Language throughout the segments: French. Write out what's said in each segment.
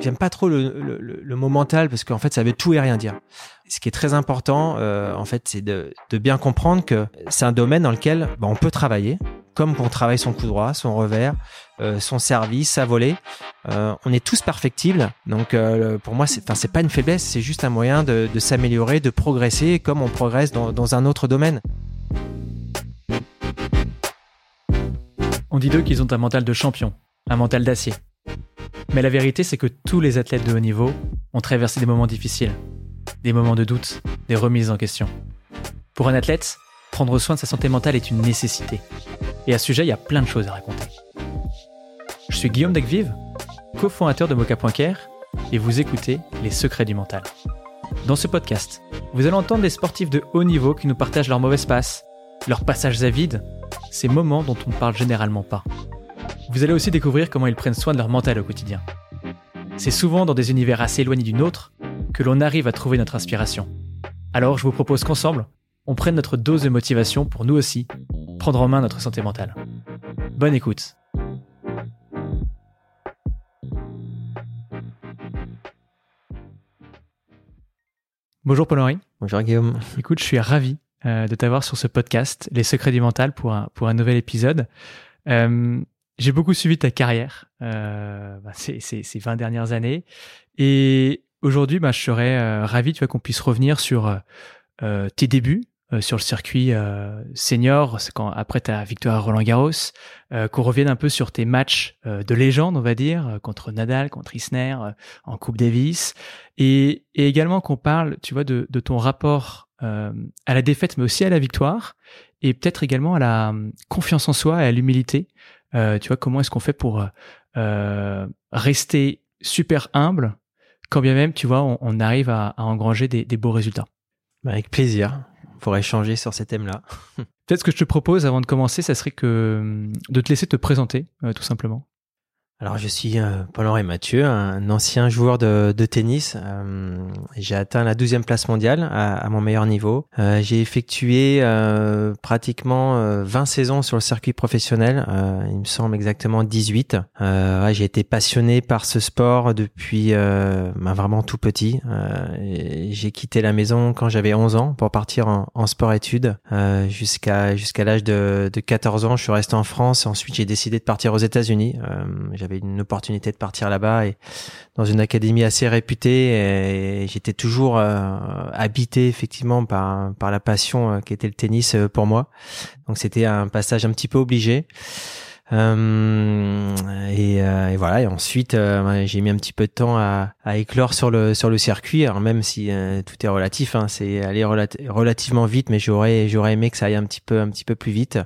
J'aime pas trop le, mot mental parce qu'en fait, ça veut tout et rien dire. Ce qui est très important, euh, en fait, c'est de, de, bien comprendre que c'est un domaine dans lequel bah, on peut travailler, comme on travaille son coup droit, son revers, euh, son service, sa volée. Euh, on est tous perfectibles. Donc, euh, pour moi, c'est, c'est pas une faiblesse, c'est juste un moyen de, de s'améliorer, de progresser, comme on progresse dans, dans un autre domaine. On dit d'eux qu'ils ont un mental de champion, un mental d'acier. Mais la vérité, c'est que tous les athlètes de haut niveau ont traversé des moments difficiles, des moments de doute, des remises en question. Pour un athlète, prendre soin de sa santé mentale est une nécessité. Et à ce sujet, il y a plein de choses à raconter. Je suis Guillaume Degvive, cofondateur de Mocha.care, et vous écoutez Les secrets du mental. Dans ce podcast, vous allez entendre des sportifs de haut niveau qui nous partagent leurs mauvaises passes, leurs passages à vide, ces moments dont on ne parle généralement pas. Vous allez aussi découvrir comment ils prennent soin de leur mental au quotidien. C'est souvent dans des univers assez éloignés du nôtre que l'on arrive à trouver notre inspiration. Alors je vous propose qu'ensemble, on prenne notre dose de motivation pour nous aussi prendre en main notre santé mentale. Bonne écoute. Bonjour Paul-Henri. Bonjour Guillaume. Écoute, je suis ravi euh, de t'avoir sur ce podcast, Les secrets du mental, pour un, pour un nouvel épisode. Euh, j'ai beaucoup suivi ta carrière euh, bah, ces, ces, ces, 20 dernières années. Et aujourd'hui, bah, je serais euh, ravi qu'on puisse revenir sur euh, tes débuts sur le circuit senior, quand, après ta victoire à Roland Garros, qu'on revienne un peu sur tes matchs de légende, on va dire, contre Nadal, contre Isner, en Coupe Davis, et, et également qu'on parle, tu vois, de, de ton rapport euh, à la défaite, mais aussi à la victoire, et peut-être également à la hum, confiance en soi et à l'humilité. Euh, tu vois, comment est-ce qu'on fait pour euh, rester super humble, quand bien même, tu vois, on, arrive à, engranger des, beaux résultats? Bah, avec plaisir. On pourrait échanger sur ces thèmes-là. Peut-être ce que je te propose avant de commencer, ça serait que hum, de te laisser te présenter, tout simplement. Alors je suis euh, Paul-Henri Mathieu, un ancien joueur de, de tennis. Euh, j'ai atteint la 12e place mondiale à, à mon meilleur niveau. Euh, j'ai effectué euh, pratiquement 20 saisons sur le circuit professionnel, il me semble exactement 18. Ouais, j'ai été passionné par ce sport depuis bah, vraiment tout petit. j'ai quitté la maison quand j'avais 11 ans pour partir en, en sport-études. jusqu'à jusqu'à l'âge de, de 14 ans, je suis resté en France. Ensuite, j'ai décidé de partir aux États-Unis. j'avais une opportunité de partir là-bas et dans une académie assez réputée et j'étais toujours euh, habité effectivement par par la passion euh, qui était le tennis euh, pour moi. Donc c'était un passage un petit peu obligé. Euh, et, voilà. Et ensuite, j'ai mis un petit peu de temps à, à, éclore sur le sur le circuit. Alors même si tout est relatif, hein, c'est aller relativement vite, mais j'aurais j'aurais aimé que ça aille un petit peu un petit peu plus vite.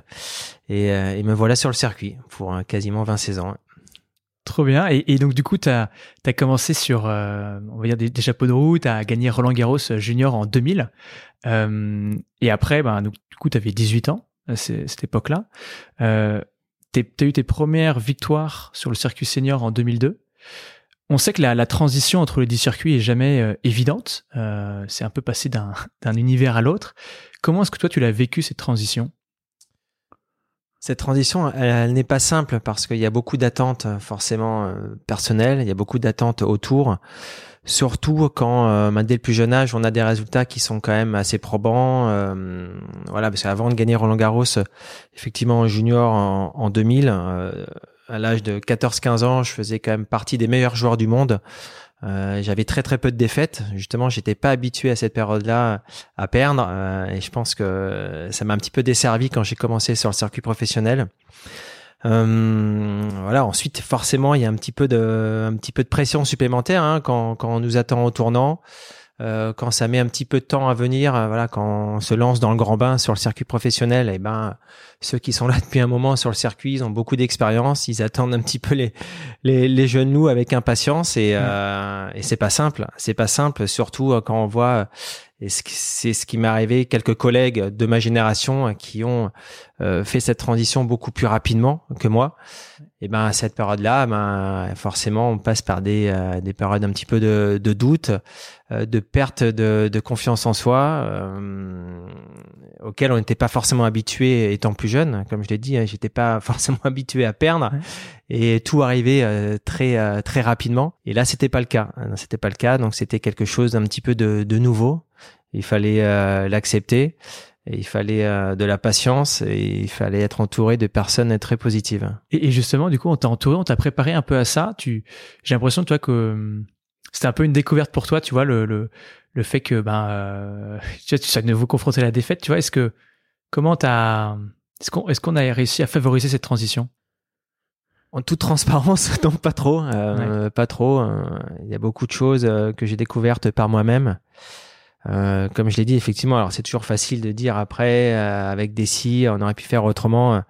Et, me voilà sur le circuit pour quasiment 20 ans. Trop bien. Et, donc, du coup, tu as, commencé sur, euh, on va dire, des, chapeaux de roue, tu as gagné Roland Garros junior en 2000. Euh, et après, ben, du coup, tu avais 18 ans à cette époque-là. Euh, tu as eu tes premières victoires sur le circuit senior en 2002. On sait que la, transition entre les dix circuits est jamais euh, évidente. Euh, c'est un peu passé d'un univers à l'autre. Comment est-ce que toi, tu l'as vécu, cette transition? Cette transition, elle, n'est pas simple parce qu'il y a beaucoup d'attentes euh, forcément euh, personnelles, il y a beaucoup d'attentes autour. Surtout quand, euh, bah, dès le plus jeune âge, on a des résultats qui sont quand même assez probants. Euh, voilà, parce qu'avant de gagner Roland Garros, effectivement en junior en, en 2000, à l'âge de 14-15 ans, je faisais quand même partie des meilleurs joueurs du monde. Euh, j'avais très très peu de défaites. Justement, j'étais pas habitué à cette période-là à perdre, euh, et je pense que ça m'a un petit peu desservi quand j'ai commencé sur le circuit professionnel. Euh, voilà. Ensuite, forcément, il y a un petit peu de, un petit peu de pression supplémentaire hein, quand, quand on nous attend au tournant. Euh, quand ça met un petit peu de temps à venir, euh, voilà, quand on se lance dans le grand bain sur le circuit professionnel, et eh ben ceux qui sont là depuis un moment sur le circuit, ils ont beaucoup d'expérience, ils attendent un petit peu les les, les jeunes loups avec impatience et euh, et c'est pas simple, c'est pas simple, surtout quand on voit Et c'est ce qui m'est arrivé. Quelques collègues de ma génération qui ont euh, fait cette transition beaucoup plus rapidement que moi. Et ben à cette période-là, ben forcément, on passe par des euh, des périodes un petit peu de, de doute, euh, de perte de, de confiance en soi, euh, auquel on n'était pas forcément habitué étant plus jeune. Comme je l'ai dit, hein, j'étais pas forcément habitué à perdre, et tout arrivait très très rapidement. Et là, c'était pas le cas. C'était pas le cas, donc c'était quelque chose d'un petit peu de, de nouveau. Il fallait l'accepter il fallait euh, de la patience et il fallait être entouré de personnes très positives. Et, justement, du coup, on t'a entouré, on t'a préparé un peu à ça. Tu, j'ai l'impression, toi, que hum, c'était un peu une découverte pour toi, tu vois, le, le, le fait que, ben, euh, tu vois, tu de vous confronter à la défaite, tu vois, est-ce que, comment t'as, est-ce qu'on, est-ce qu'on a réussi à favoriser cette transition? En toute transparence, donc pas trop, euh, pas trop. Hein. Il y a beaucoup de choses que j'ai découvertes par moi-même. Euh, comme je l'ai dit, effectivement, alors c'est toujours facile de dire après, euh, avec des si, on aurait pu faire autrement. Euh,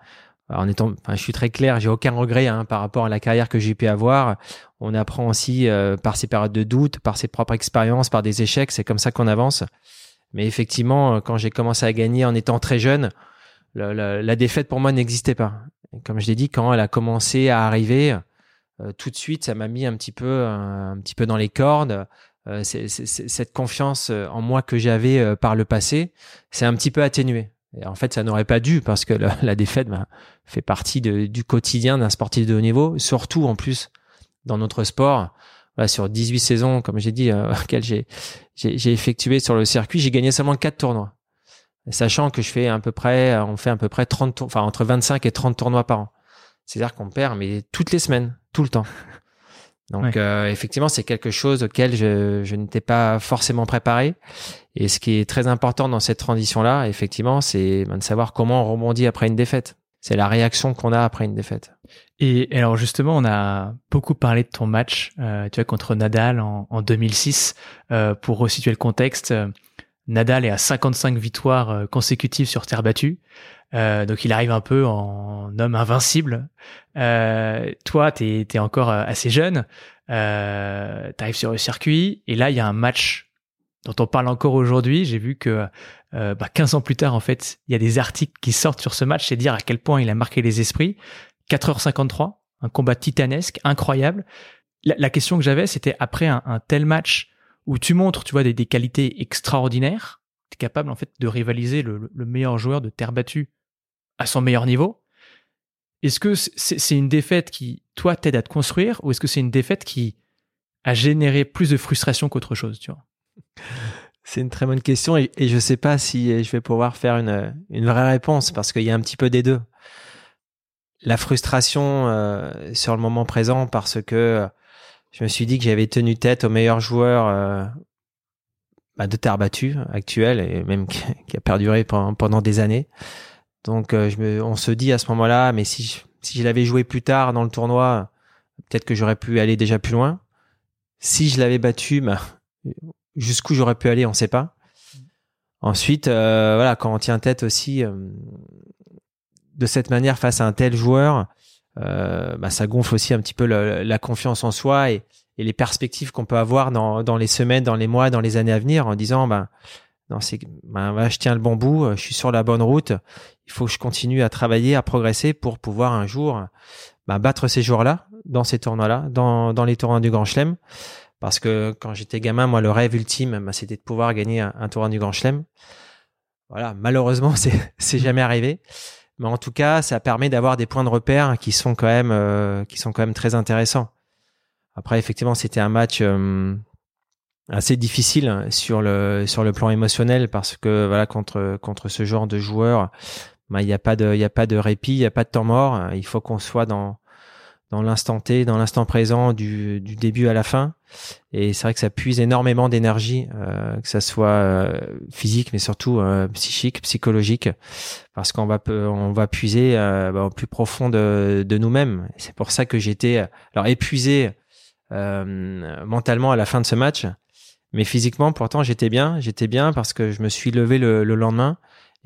en étant, enfin, je suis très clair, j'ai aucun regret hein, par rapport à la carrière que j'ai pu avoir. On apprend aussi par ces périodes de doute, par ses propres expériences, par des échecs. C'est comme ça qu'on avance. Mais effectivement, quand j'ai commencé à gagner en étant très jeune, la, défaite pour moi n'existait pas. comme je l'ai dit, quand elle a commencé à arriver, tout de suite, ça m'a mis un petit peu, un petit peu dans les cordes. Euh, cette confiance euh, en moi que j'avais euh, par le passé, c'est un petit peu atténué. Et en fait, ça n'aurait pas dû parce que la, défaite bah, fait partie du quotidien d'un sportif de haut niveau, surtout en plus dans notre sport. sur 18 saisons, comme j'ai dit, euh, j'ai, j'ai, effectué sur le circuit, j'ai gagné seulement 4 tournois. Sachant que je fais à peu près, on fait à peu près 30 enfin entre 25 et 30 tournois par an. C'est-à-dire qu'on perd, mais toutes les semaines, tout le temps. Donc euh, effectivement, c'est quelque chose auquel je, je n'étais pas forcément préparé. Et ce qui est très important dans cette transition-là, effectivement, c'est ben, de savoir comment on rebondit après une défaite. C'est la réaction qu'on a après une défaite. Et alors justement, on a beaucoup parlé de ton match, euh, tu vois, contre Nadal en, en 2006. Euh, pour resituer le contexte, euh, Nadal est à 55 victoires euh, consécutives sur terre battue. Euh, donc il arrive un peu en homme invincible. Euh, toi, t'es es encore euh, assez jeune. Euh, T'arrives sur le circuit et là il y a un match dont on parle encore aujourd'hui. J'ai vu que euh, bah, 15 ans plus tard, en fait, il y a des articles qui sortent sur ce match, c'est dire à quel point il a marqué les esprits. 4h53, un combat titanesque, incroyable. La, question que j'avais, c'était après un, tel match où tu montres, tu vois, des, qualités extraordinaires, tu es capable en fait de rivaliser le, le meilleur joueur de terre battue à son meilleur niveau. Est-ce que c'est une défaite qui, toi, t'aide à te construire ou est-ce que c'est une défaite qui a généré plus de frustration qu'autre chose, tu vois? C'est une très bonne question et, je ne sais pas si je vais pouvoir faire une, une vraie réponse parce qu'il y a un petit peu des deux. La frustration euh, sur le moment présent parce que je me suis dit que j'avais tenu tête au meilleur joueur euh, bah, de terre battue actuel et même qui, a perduré pendant, des années. Donc euh, on se dit à ce moment-là, mais si je, si je l'avais joué plus tard dans le tournoi, peut-être que j'aurais pu aller déjà plus loin. Si je l'avais battu, bah, jusqu'où j'aurais pu aller, on ne sait pas. Ensuite, euh, voilà, quand on tient tête aussi euh, de cette manière face à un tel joueur, bah, ça gonfle aussi un petit peu la, confiance en soi et, et les perspectives qu'on peut avoir dans, dans, les semaines, dans les mois, dans les années à venir, en disant, ben, non, c'est, ben, je tiens le bon bout, je suis sur la bonne route il faut que je continue à travailler, à progresser pour pouvoir un jour bah, battre ces joueurs-là dans ces tournois-là, dans, dans les tournois du Grand Chelem. Parce que quand j'étais gamin, moi, le rêve ultime, bah, c'était de pouvoir gagner un, tournoi du Grand Chelem. Voilà, malheureusement, c'est jamais arrivé. Mais en tout cas, ça permet d'avoir des points de repère qui sont quand même euh, qui sont quand même très intéressants. Après, effectivement, c'était un match euh, assez difficile sur le sur le plan émotionnel parce que voilà contre contre ce genre de joueurs bah, il n'y a pas de, il y a pas de répit, il n'y a pas de temps mort. Il faut qu'on soit dans, dans l'instant T, dans l'instant présent, du, du début à la fin. Et c'est vrai que ça puise énormément d'énergie, euh, que ça soit euh, physique, mais surtout euh, psychique, psychologique, parce qu'on va on va puiser bah, au plus profond de, de nous-mêmes. C'est pour ça que j'étais alors épuisé mentalement à la fin de ce match, mais physiquement pourtant j'étais bien, j'étais bien parce que je me suis levé le, le lendemain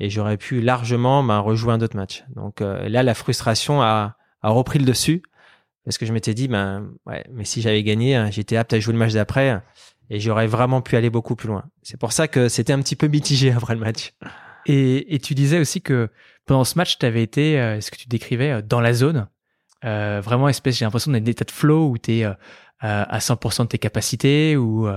et j'aurais pu largement ben, rejouer un autre match. Donc euh, là, la frustration a, a, repris le dessus parce que je m'étais dit, ben ouais, mais si j'avais gagné, hein, j'étais apte à jouer le match d'après. et j'aurais vraiment pu aller beaucoup plus loin. C'est pour ça que c'était un petit peu mitigé après le match. Et, tu disais aussi que pendant ce match, tu avais été, euh, ce que tu décrivais, euh, dans la zone. Euh, vraiment, espèce, j'ai l'impression d'être état de flow où tu es euh, à 100% de tes capacités, ou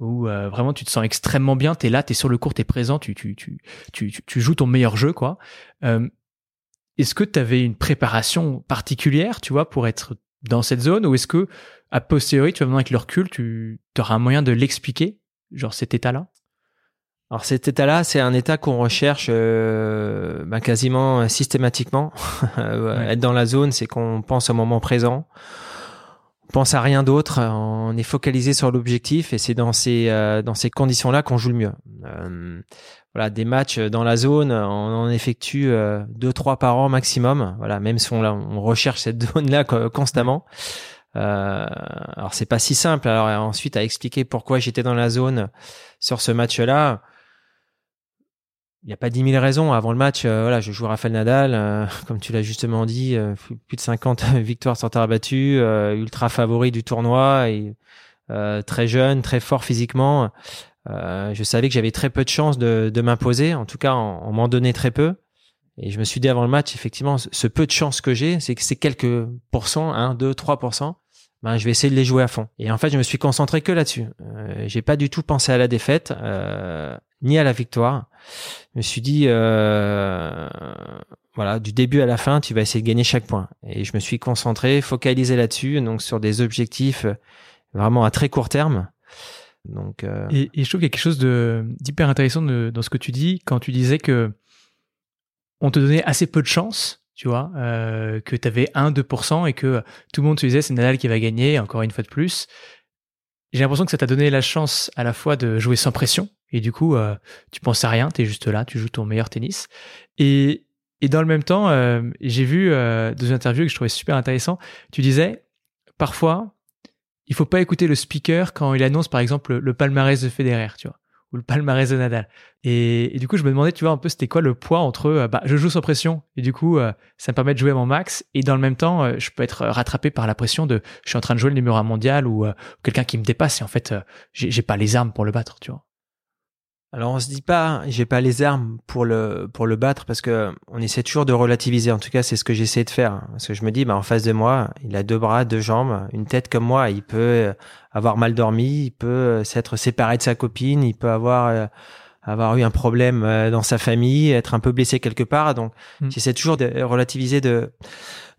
où vraiment tu te sens extrêmement bien, tu es là, tu es sur le court, tu es présent, tu, tu, tu, tu, tu joues ton meilleur jeu. quoi. est-ce que tu avais une préparation particulière, tu vois, pour être dans cette zone, ou est-ce que, a posteriori, tu vas maintenant avec le recul, tu auras un moyen de l'expliquer, genre cet état-là? Alors cet état-là, c'est un état qu'on recherche euh, bah, quasiment systématiquement. Être dans la zone, c'est qu'on pense au moment présent, pense à rien d'autre, on est focalisé sur l'objectif et c'est dans ces euh, ces conditions-là qu'on joue le mieux. Euh, voilà, des matchs dans la zone, on en effectue euh, deux trois par an maximum. Voilà, même si on, on recherche cette zone-là constamment. Euh, alors c'est pas si simple. Alors ensuite à expliquer pourquoi j'étais dans la zone sur ce match-là il n'y a pas dix mille raisons. Avant le match, euh, voilà, je joue Rafael Nadal, euh, comme tu l'as justement dit, euh, plus de 50 victoires sans terre battue, ultra favori du tournoi, et, très jeune, très fort physiquement. je savais que j'avais très peu de chances de, de m'imposer, en tout cas, on, m'en donnait très peu. Et je me suis dit avant le match, effectivement, ce peu de chance que j'ai, c'est que c'est quelques pourcents, 1, 2, 3%. Ben, je vais essayer de les jouer à fond. Et en fait, je me suis concentré que là-dessus. Euh, j'ai pas du tout pensé à la défaite, euh, ni à la victoire. Je me suis dit, euh, voilà, du début à la fin, tu vas essayer de gagner chaque point. Et je me suis concentré, focalisé là-dessus, donc sur des objectifs vraiment à très court terme. Donc, euh... et, je trouve qu'il y a quelque chose d'hyper intéressant dans ce que tu dis quand tu disais que on te donnait assez peu de chance tu vois, euh, que tu avais 1-2% et que tout le monde se disait c'est Nadal qui va gagner, encore une fois de plus. J'ai l'impression que ça t'a donné la chance à la fois de jouer sans pression, et du coup, euh, tu penses à rien, tu es juste là, tu joues ton meilleur tennis. Et, et dans le même temps, euh, j'ai vu euh, deux interviews que je trouvais super intéressant. Tu disais, parfois, il faut pas écouter le speaker quand il annonce, par exemple, le palmarès de Federer, tu vois le palmarès de Nadal. Et, du coup, je me demandais, tu vois, un peu, c'était quoi le poids entre, euh, bah, je joue sans pression, et du coup, euh, ça me permet de jouer à mon max, et dans le même temps, euh, je peux être rattrapé par la pression de, je suis en train de jouer le numéro un mondial ou quelqu'un qui me dépasse, et en fait, j'ai pas les armes pour le battre, tu vois. Alors on se dit pas, j'ai pas les armes pour le pour le battre parce que on essaie toujours de relativiser. En tout cas, c'est ce que j'essaie de faire parce que je me dis, bah en face de moi, il a deux bras, deux jambes, une tête comme moi. Il peut avoir mal dormi, il peut s'être séparé de sa copine, il peut avoir euh, avoir eu un problème euh, dans sa famille, être un peu blessé quelque part. Donc mm. j'essaie toujours de relativiser de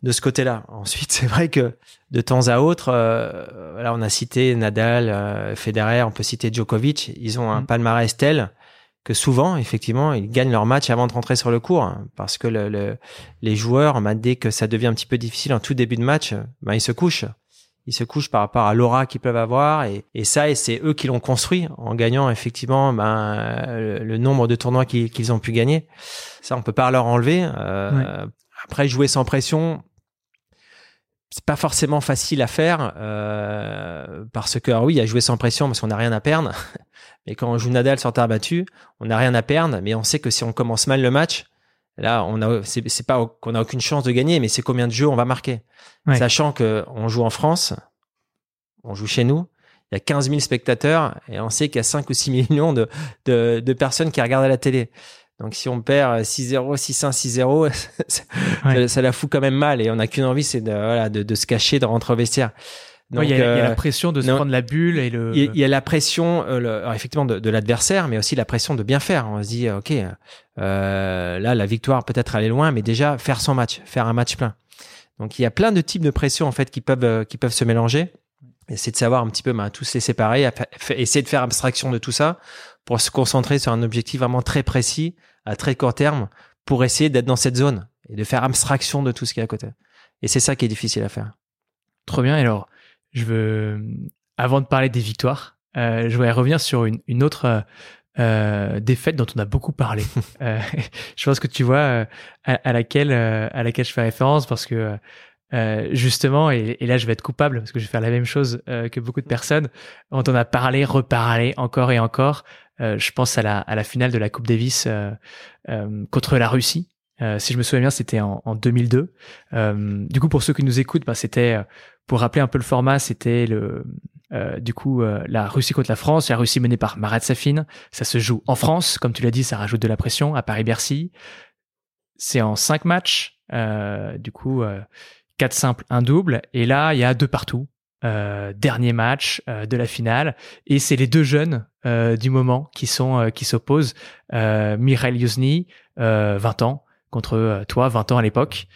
de ce côté-là. Ensuite, c'est vrai que de temps à autre, euh, voilà, on a cité Nadal, euh, Federer, on peut citer Djokovic. Ils ont un mm. palmarès tel que souvent, effectivement, ils gagnent leur match avant de rentrer sur le court, hein, parce que le, les joueurs, bah, dès que ça devient un petit peu difficile en tout début de match, bah, ils se couchent. Ils se couchent par rapport à l'aura qu'ils peuvent avoir, et, et ça, et c'est eux qui l'ont construit en gagnant effectivement ben, le, nombre de tournois qu'ils ont pu gagner. Ça, on peut pas leur enlever. Euh, Après, jouer sans pression, c'est pas forcément facile à faire euh, parce que oui, il y a jouer sans pression parce qu'on n'a rien à perdre. Mais quand on joue Nadal sur terre battue, on n'a rien à perdre, mais on sait que si on commence mal le match, là, on a c'est pas qu'on a aucune chance de gagner, mais c'est combien de jeux on va marquer. Sachant que on joue en France, on joue chez nous, il y a 15 000 spectateurs et on sait qu'il y a 5 ou 6 millions de, de, de personnes qui regardent à la télé. Donc si on perd 6-0, 6-1, 6-0, ça, la fout quand même mal et on n'a qu'une envie, c'est de, voilà, de, de, se cacher, de rentrer au vestiaire. Il, y a, il, y a, la euh, pression de se prendre la bulle et le. Il y a la pression, euh, effectivement, de, de l'adversaire, mais aussi la pression de bien faire. On se dit, ok, euh, là, la victoire peut-être aller loin, mais déjà faire son match, faire un match plein. Donc il y a plein de types de pression en fait qui peuvent qui peuvent se mélanger. Et c'est de savoir un petit peu, ben, tous les séparer, essayer de faire abstraction de tout ça pour se concentrer sur un objectif vraiment très précis, à très court terme, pour essayer d'être dans cette zone et de faire abstraction de tout ce qui est à côté. Et c'est ça qui est difficile à faire. Trop bien. Alors, je veux, avant de parler des victoires, euh, je voudrais revenir sur une, une autre euh, défaite dont on a beaucoup parlé. euh, je pense que tu vois euh, à, à, laquelle euh, à laquelle je fais référence parce que euh, justement, et, et, là je vais être coupable parce que je vais faire la même chose euh, que beaucoup de personnes, on en a parlé, reparlé encore et encore. Euh, je pense à la, à la finale de la Coupe Davis contre la Russie. Si je me souviens bien, c'était en, en, 2002. du coup, pour ceux qui nous écoutent, bah, c'était pour rappeler un peu le format, c'était le du coup la Russie contre la France, la Russie menée par Marat Safin. Ça se joue en France, comme tu l'as dit, ça rajoute de la pression à Paris-Bercy. C'est en cinq matchs, du coup quatre simples, un double, et là il y a deux partout. dernier match de la finale et c'est les deux jeunes du moment qui sont qui s'opposent Mikhail Yuzny 20 ans contre toi 20 ans à l'époque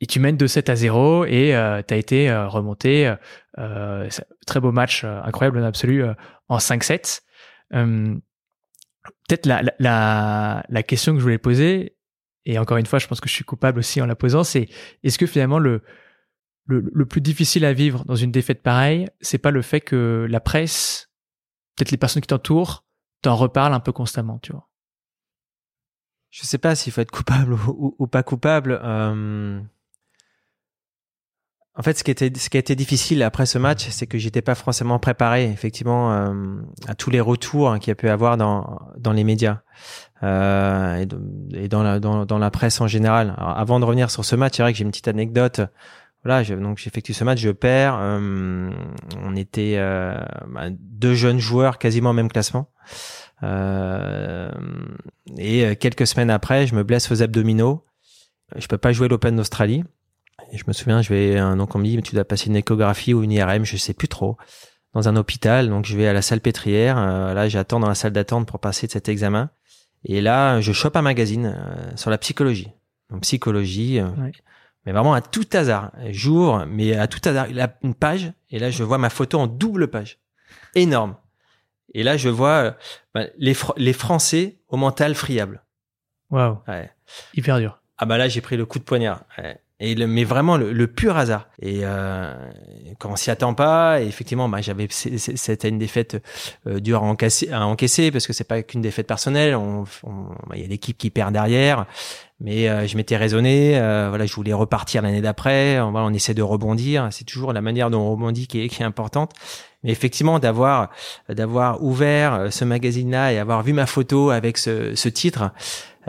et tu mènes de 7 à 0 et euh, tu as été euh, remonté. Euh, très beau match, incroyable en absolu, en 5-7. Peut-être la, question que je voulais poser, et encore une fois, je pense que je suis coupable aussi en la posant, c'est est-ce que finalement le, le, le, plus difficile à vivre dans une défaite pareille, c'est pas le fait que la presse, peut-être les personnes qui t'entourent, t'en reparlent un peu constamment, tu vois? Je sais pas s'il faut être coupable ou, pas coupable. Euh en fait, ce qui, ce qui a été difficile après ce match, c'est que j'étais pas forcément préparé, effectivement, euh, à tous les retours qu'il y a pu avoir dans, dans les médias euh, et, dans, la, dans, la presse en général. Alors, avant de revenir sur ce match, c'est vrai que j'ai une petite anecdote. Voilà, je, donc j'effectue ce match, je perds. Euh, on était euh, bah, deux jeunes joueurs, quasiment au même classement. Euh, et quelques semaines après, je me blesse aux abdominaux. Je peux pas jouer l'Open d'Australie. Et je me souviens, je vais, donc on me dit, tu dois passer une échographie ou une IRM, je sais plus trop, dans un hôpital. Donc je vais à la salle pétrière. Euh, là, j'attends dans la salle d'attente pour passer de cet examen. Et là, je chope un magazine euh, sur la psychologie. Donc psychologie, euh, mais vraiment à tout hasard. J'ouvre, mais à tout hasard, il a une page. Et là, je vois ma photo en double page. Énorme. Et là, je vois bah, les, les Français au mental friable. Waouh. Ouais. Hyper dur. Ah bah là, j'ai pris le coup de poignard. Ouais. Et le, mais vraiment le, le, pur hasard. Et euh, quand on s'y attend pas, et effectivement, bah, j'avais c'était une défaite euh, dure à encaisser, à encaisser parce que c'est pas qu'une défaite personnelle. On, bah, il y a l'équipe qui perd derrière, mais euh, je m'étais raisonné. Euh, voilà, je voulais repartir l'année d'après. On, voilà, on essaie de rebondir. C'est toujours la manière dont on rebondit qui est, qui est importante. Mais effectivement, d'avoir d'avoir ouvert euh, ce magazine-là et avoir vu ma photo avec ce, ce titre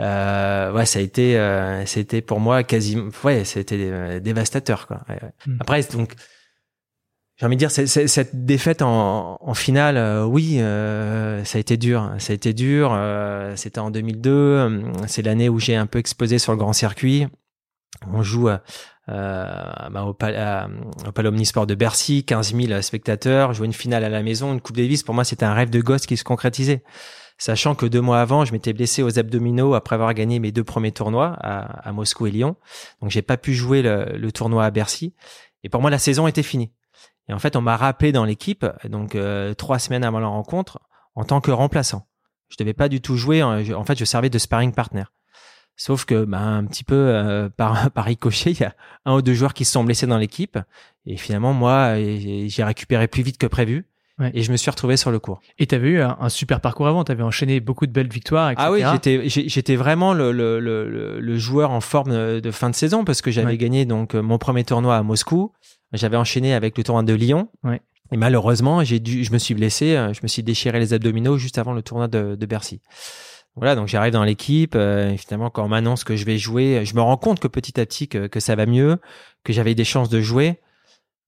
euh, ouais, ça a été, euh, c'était pour moi quasiment, ouais, c'était euh, dévastateur, quoi. Hmm. Après, donc, j'ai envie de dire, cette défaite en, en finale, euh, oui, euh, ça a été dur. Ça a été dur. C'était en 2002. C'est l'année où j'ai un peu exposé sur le grand circuit. On joue bah, au, au Palais de Bercy, 15 000 spectateurs, jouer une finale à la maison, une Coupe Davis. Pour moi, c'était un rêve de gosse qui se concrétisait sachant que deux mois avant, je m'étais blessé aux abdominaux après avoir gagné mes deux premiers tournois à, Moscou et Lyon. Donc j'ai pas pu jouer le, tournoi à Bercy. Et pour moi, la saison était finie. Et en fait, on m'a rappelé dans l'équipe, donc euh, trois semaines avant la rencontre, en tant que remplaçant. Je devais pas du tout jouer. En fait, je servais de sparring partner. Sauf que, bah, un petit peu euh, par, par ricochet, il y a un ou deux joueurs qui se sont blessés dans l'équipe. Et finalement, moi, j'ai récupéré plus vite que prévu. Et je me suis retrouvé sur le cours. Et tu avais eu un, super parcours avant, tu avais enchaîné beaucoup de belles victoires, etc. Ah oui, j'étais, vraiment le, le, le, le, joueur en forme de fin de saison parce que j'avais gagné donc mon premier tournoi à Moscou. J'avais enchaîné avec le tournoi de Lyon. Ouais. Et malheureusement, j'ai dû, je me suis blessé, euh, je me suis déchiré les abdominaux juste avant le tournoi de, de Bercy. Voilà, donc j'arrive dans l'équipe. Euh, finalement, quand on m'annonce que je vais jouer, je me rends compte que petit à petit que, que ça va mieux, que j'avais des chances de jouer.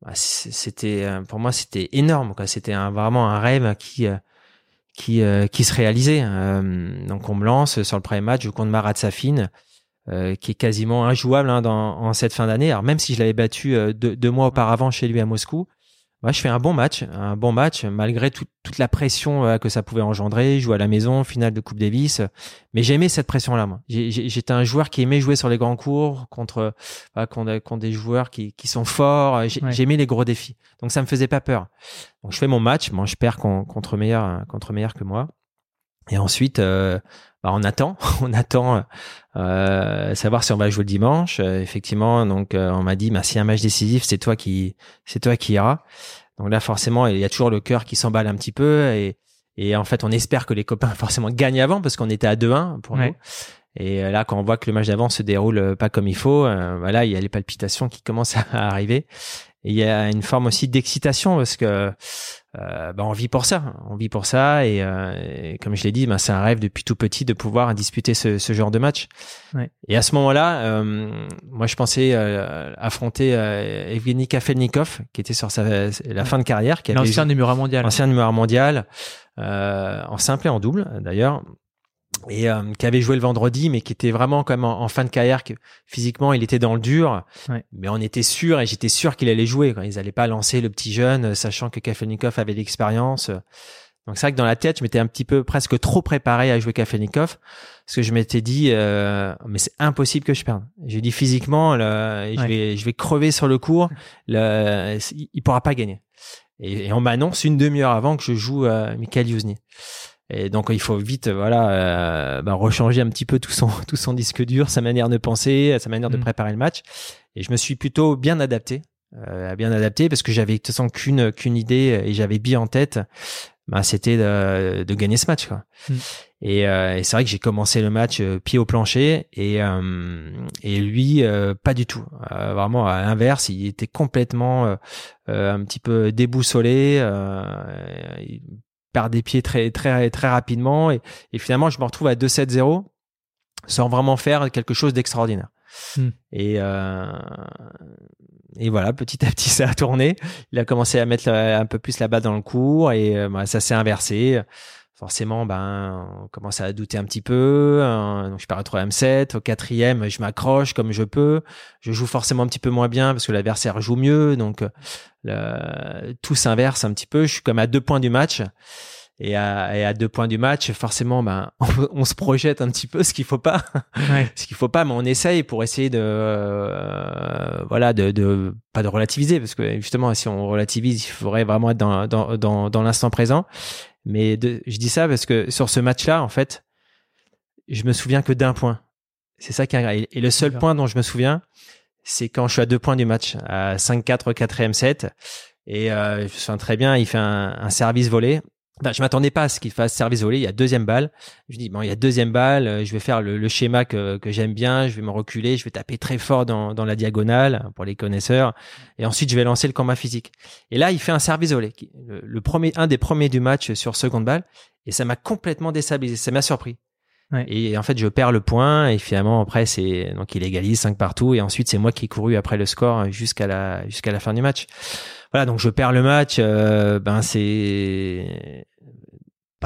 Bah, c'était euh, pour moi c'était énorme c'était vraiment un rêve qui euh, qui euh, qui se réalisait donc on me lance sur le premier match je compte Marat Safin qui est quasiment injouable hein, dans, en cette fin d'année alors même si je l'avais battu deux, mois auparavant chez lui à Moscou moi, je fais un bon match, un bon match, malgré toute la pression euh, que ça pouvait engendrer. Je joue à la maison, finale de Coupe Davis. Mais j'aimais cette pression-là, moi. J'étais un joueur qui aimait jouer sur les grands cours contre, contre, des joueurs qui, qui sont forts. J'aimais les gros défis. Donc, ça me faisait pas peur. Donc, je fais mon match. Bon, je perds contre meilleur, contre meilleur que moi. Et ensuite, euh, bah, on attend, on attend euh, savoir si on va jouer le dimanche. Euh, effectivement, donc euh, on m'a dit, bah, si un match décisif, c'est toi qui, c'est toi qui iras. Donc là, forcément, il y a toujours le cœur qui s'emballe un petit peu et, et en fait, on espère que les copains forcément gagnent avant parce qu'on était à 2-1 pour nous. Et là, quand on voit que le match d'avant se déroule pas comme il faut, voilà, il y a les palpitations qui commencent à arriver. il y a une forme aussi d'excitation parce que euh, bah, on vit pour ça, on vit pour ça et, euh, comme je l'ai dit, bah, c'est un rêve depuis tout petit de pouvoir disputer ce, ce genre de match. Ouais. Et à ce moment-là, euh, moi je pensais euh, affronter euh, Evgeny Kafelnikov qui était sur sa, la fin de carrière, qui l'ancien numéro mondial, ancien numéro mondial en simple et en double d'ailleurs et euh, qui avait joué le vendredi, mais qui était vraiment comme en, fin de carrière, que physiquement il était dans le dur, mais on était sûr et j'étais sûr qu'il allait jouer. Quand ils allaient pas lancer le petit jeune, euh, sachant que Kafelnikov avait l'expérience. Donc c'est vrai que dans la tête, je m'étais un petit peu presque trop préparé à jouer Kafelnikov, parce que je m'étais dit, euh, mais c'est impossible que je perde. J'ai dit physiquement, je vais, je vais crever sur le cours, le, il pourra pas gagner. Et, on m'annonce une demi-heure avant que je joue euh, Michael Yuzny. Et donc il faut vite voilà euh, bah, rechanger un petit peu tout son tout son disque dur, sa manière de penser, sa manière de mm. préparer le match. Et je me suis plutôt bien adapté, euh, bien adapté parce que j'avais de toute façon qu'une qu'une idée et j'avais bien en tête. Bah, c'était de, de, gagner ce match quoi. Mm. Et, euh, et c'est vrai que j'ai commencé le match euh, pied au plancher et euh, et lui pas du tout. vraiment à l'inverse, il était complètement un petit peu déboussolé. il perd des pieds très très très rapidement et, et finalement je me retrouve à 2-7-0 sans vraiment faire quelque chose d'extraordinaire. Hmm. Et euh, et voilà, petit à petit ça a tourné. Il a commencé à mettre un peu plus la balle dans le cours et euh, bah, ça s'est inversé. Forcément, ben on commence à douter un petit peu. Hein. donc je perds à 3 M7. Au quatrième, je m'accroche comme je peux. Je joue forcément un petit peu moins bien parce que l'adversaire joue mieux. Donc le, tout s'inverse un petit peu. Je suis comme à deux points du match. Et à, et à, deux points du match, forcément, ben, on, se projette un petit peu, ce qu'il faut pas, ouais. ce qu'il faut pas, mais on essaye pour essayer de, euh, voilà, de, de, pas de relativiser, parce que justement, si on relativise, il faudrait vraiment être dans, dans, dans, dans l'instant présent. Mais de, je dis ça parce que sur ce match-là, en fait, je me souviens que d'un point. C'est ça qui est Et le seul point dont je me souviens, c'est quand je suis à deux points du match, à 5-4 au quatrième set. Et euh, je me souviens très bien, il fait un, un service volé ben, je m'attendais pas à ce qu'il fasse service volé. Il y a deuxième balle. Je dis bon, il y a deuxième balle. Euh, je vais faire le, schéma que, que j'aime bien. Je vais me reculer. Je vais taper très fort dans, dans la diagonale pour les connaisseurs. Et ensuite, je vais lancer le combat physique. Et là, il fait un service volé. Le, premier, un des premiers du match sur seconde balle. Et ça m'a complètement déstabilisé. Ça m'a surpris. Ouais. Et en fait, je perds le point. Et finalement, après, c'est donc il égalise 5 partout. Et ensuite, c'est moi qui ai couru après le score jusqu'à la jusqu'à la fin du match voilà donc je perds le match euh, ben c'est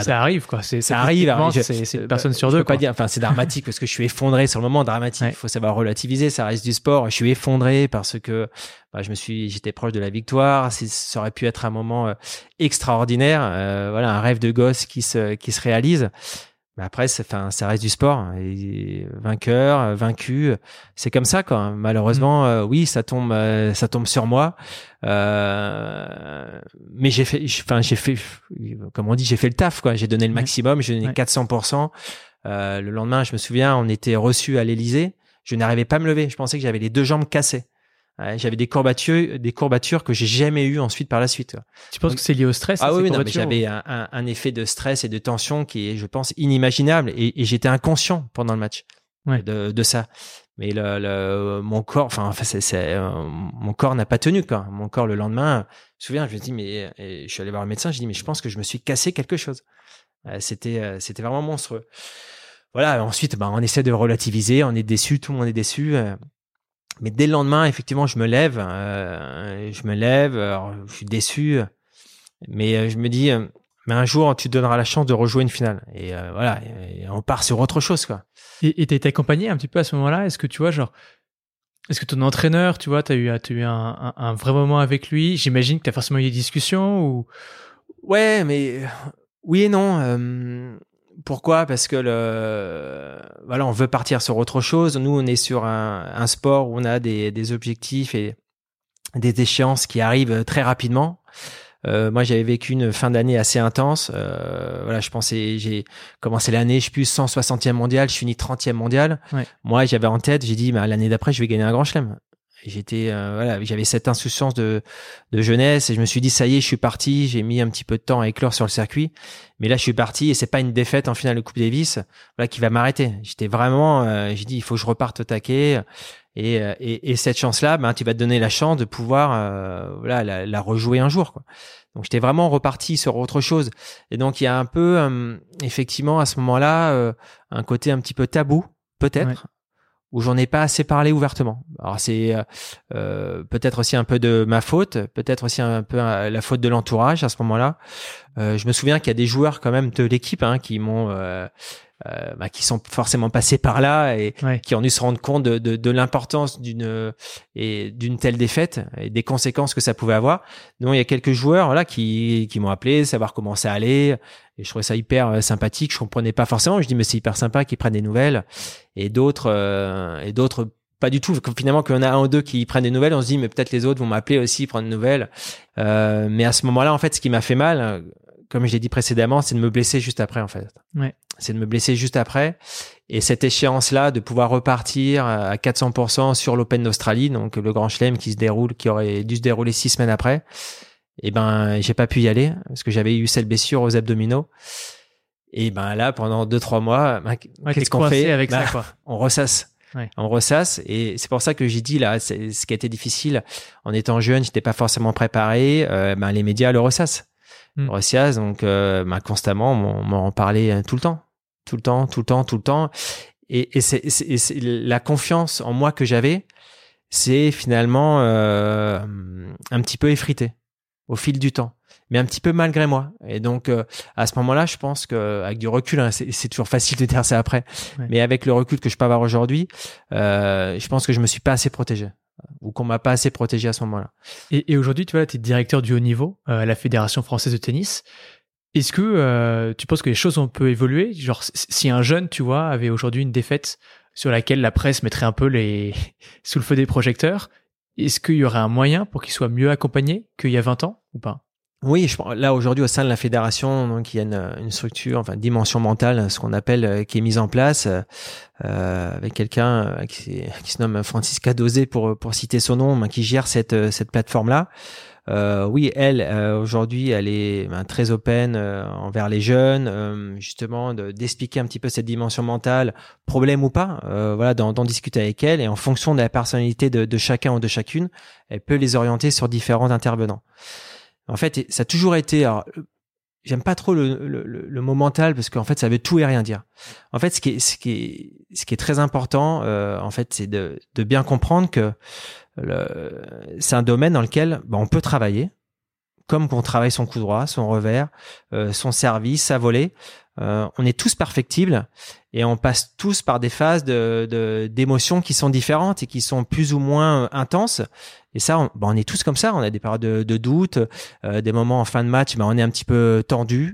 ça arrive quoi. C'est ça arrive c'est une personne sur deux peux pas dire enfin c'est dramatique parce que je suis effondré sur le moment dramatique il faut savoir relativiser ça reste du sport. Je suis effondré parce que bah, je me suis j'étais proche de la victoire ça aurait pu être un moment euh, extraordinaire euh, voilà un rêve de gosse qui se qui se réalise mais après, ça, enfin, ça reste du sport. Et vainqueur, vaincu, c'est comme ça, quoi. Malheureusement, mm. euh, oui, ça tombe, euh, ça tombe sur moi. Euh, mais j'ai fait, enfin, j'ai fait, comme on dit, j'ai fait le taf, quoi. J'ai donné le maximum, j'ai donné 400%. le lendemain, je me souviens, on était reçu à l'Élysée. Je n'arrivais pas à me lever. Je pensais que j'avais les deux jambes cassées j'avais des courbatures, des courbatures que j'ai jamais eu ensuite par la suite. Tu penses que c'est lié au stress Ah oui, non, mais j'avais un, un, effet de stress et de tension qui est, je pense, inimaginable. Et, et j'étais inconscient pendant le match ouais. de, de, ça. Mais le, le, mon corps, enfin, c'est, c'est, euh, mon corps n'a pas tenu quoi. Mon corps le lendemain, je me souviens, je me dis mais, je suis allé voir le médecin, je dis mais je pense que je me suis cassé quelque chose. Euh, c'était, euh, c'était vraiment monstrueux. Voilà. Ensuite, bah, on essaie de relativiser, on est déçu, tout le monde est déçu. Mais dès le lendemain, effectivement, je me lève, euh, je me lève, je suis déçu, mais euh, je me dis, euh, mais un jour, tu te donneras la chance de rejouer une finale. Et voilà, on part sur autre chose, quoi. Et t'as été accompagné un petit peu à ce moment-là? Est-ce que tu vois, genre, est-ce que ton entraîneur, tu vois, t'as eu, as eu un, un, vrai moment avec lui? J'imagine que t'as forcément eu des discussions ou? Ouais, mais oui et non. Pourquoi? Parce que le, voilà, on veut partir sur autre chose. Nous, on est sur un, un sport où on a des, des, objectifs et des échéances qui arrivent très rapidement. Euh, moi, j'avais vécu une fin d'année assez intense. Euh, voilà, je pensais, j'ai commencé l'année, je suis plus 160e mondial, je finis 30e mondial. Ouais. Moi, j'avais en tête, j'ai dit, bah, l'année d'après, je vais gagner un grand chelem. J'étais euh, voilà, j'avais cette insouciance de, de jeunesse et je me suis dit ça y est, je suis parti. J'ai mis un petit peu de temps à éclore sur le circuit, mais là je suis parti et c'est pas une défaite en finale de Coupe Davis voilà qui va m'arrêter. J'étais vraiment, euh, j'ai dit il faut que je reparte au taquet. Et, euh, et, et cette chance-là, ben, tu vas te donner la chance de pouvoir euh, voilà, la, la, rejouer un jour. Quoi. Donc j'étais vraiment reparti sur autre chose. Et donc il y a un peu, effectivement, à ce moment-là, un côté un petit peu tabou, peut-être, où j'en ai pas assez parlé ouvertement. Alors c'est euh, euh, peut-être aussi un peu de ma faute, peut-être aussi un peu euh, la faute de l'entourage à ce moment-là. Euh, je me souviens qu'il y a des joueurs quand même de l'équipe hein, qui m'ont euh, euh, bah, qui sont forcément passés par là et qui ont dû se rendre compte de, de, de l'importance d'une et d'une telle défaite et des conséquences que ça pouvait avoir. Donc il y a quelques joueurs là qui, qui m'ont appelé, savoir comment ça allait. Et je trouvais ça hyper euh, sympathique. Je comprenais pas forcément. Je dis mais c'est hyper sympa qu'ils prennent des nouvelles. Et d'autres euh, et d'autres pas du tout. Finalement, qu'on a un ou deux qui prennent des nouvelles, on se dit mais peut-être les autres vont m'appeler aussi prendre des nouvelles. Euh, mais à ce moment-là, en fait, ce qui m'a fait mal, comme je l'ai dit précédemment, c'est de me blesser juste après, en fait. Ouais c'est de me blesser juste après. Et cette échéance-là, de pouvoir repartir à 400% sur l'Open d'Australie, donc le Grand Chelem qui se déroule, qui aurait dû se dérouler six semaines après, et eh ben j'ai pas pu y aller parce que j'avais eu cette blessure aux abdominaux. Et ben là, pendant deux trois mois, ben, qu'est-ce qu'on fait avec ça, ben, quoi. On ressasse. On ressasse et c'est pour ça que j'ai dit là, ce qui a été difficile en étant jeune, j'étais pas forcément préparé. Euh, ben les médias le ressassent, mm. ressassent donc euh, ben, constamment, on m'en parlait tout le temps tout le temps, tout le temps, tout le temps. Et, et c'est la confiance en moi que j'avais, c'est finalement euh, un petit peu effrité au fil du temps, mais un petit peu malgré moi. Et donc euh, à ce moment-là, je pense que avec du recul, hein, c'est toujours facile de dire ça après, mais avec le recul que je peux avoir aujourd'hui, euh, je pense que je me suis pas assez protégé ou qu'on m'a pas assez protégé à ce moment-là. Et, et aujourd'hui, tu vois, tu es directeur du haut niveau euh, à la Fédération française de tennis. Est-ce que euh, tu penses que les choses ont peu évolué? Genre, si un jeune, tu vois, avait aujourd'hui une défaite sur laquelle la presse mettrait un peu les sous le feu des projecteurs, est-ce qu'il y aurait un moyen pour qu'il soit mieux accompagné qu'il y a 20 ans ou pas? Oui, je, là aujourd'hui au sein de la fédération, donc il y a une, structure, enfin dimension mentale, ce qu'on appelle, euh, qui est mise en place euh, avec quelqu'un euh, qui, se nomme Francis Cadosé pour citer son nom, qui gère cette cette plateforme là. Euh, oui, elle euh, aujourd'hui, elle est ben, très open euh, envers les jeunes, justement d'expliquer un petit peu cette dimension mentale, problème ou pas, voilà, d'en discuter avec elle et en fonction de la personnalité de, de, chacun ou de chacune, elle peut les orienter sur différents intervenants. En fait, ça a toujours été. Alors, j'aime pas trop le, le, le, mot mental parce qu'en fait ça veut tout et rien dire. En fait, ce qui est, ce qui est, ce qui est très important, euh, en fait, c'est de, de bien comprendre que c'est un domaine dans lequel bah, on peut travailler, comme qu'on travaille son coup droit, son revers, euh, son service, sa volée. Euh, on est tous perfectibles et on passe tous par des phases de d'émotions qui sont différentes et qui sont plus ou moins intenses. Et ça, on, bah, on est tous comme ça. On a des périodes de, de doute, euh, des moments en fin de match, bah, on est un petit peu tendu.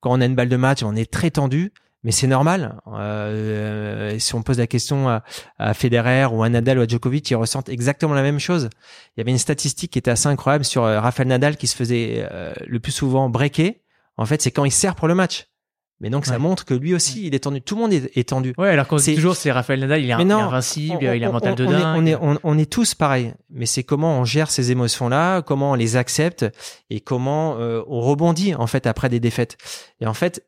quand on a une balle de match, on est très tendu mais c'est normal. Euh, si on pose la question à, à, Federer ou à Nadal ou à Djokovic, ils ressentent exactement la même chose. Il y avait une statistique qui était assez incroyable sur euh, Rafael Nadal qui se faisait euh, le plus souvent breaker. En fait, c'est quand il sert pour le match. Mais donc ça montre que lui aussi, il est tendu. Tout le monde est, tendu. Ouais, alors qu'on toujours c'est Rafael Nadal, il est, invincible, il a un mental de on dingue. Est, on, est, on, est tous pareils. Mais c'est comment on gère ces émotions-là, comment on les accepte et comment euh, on rebondit en fait après des défaites. Et en fait,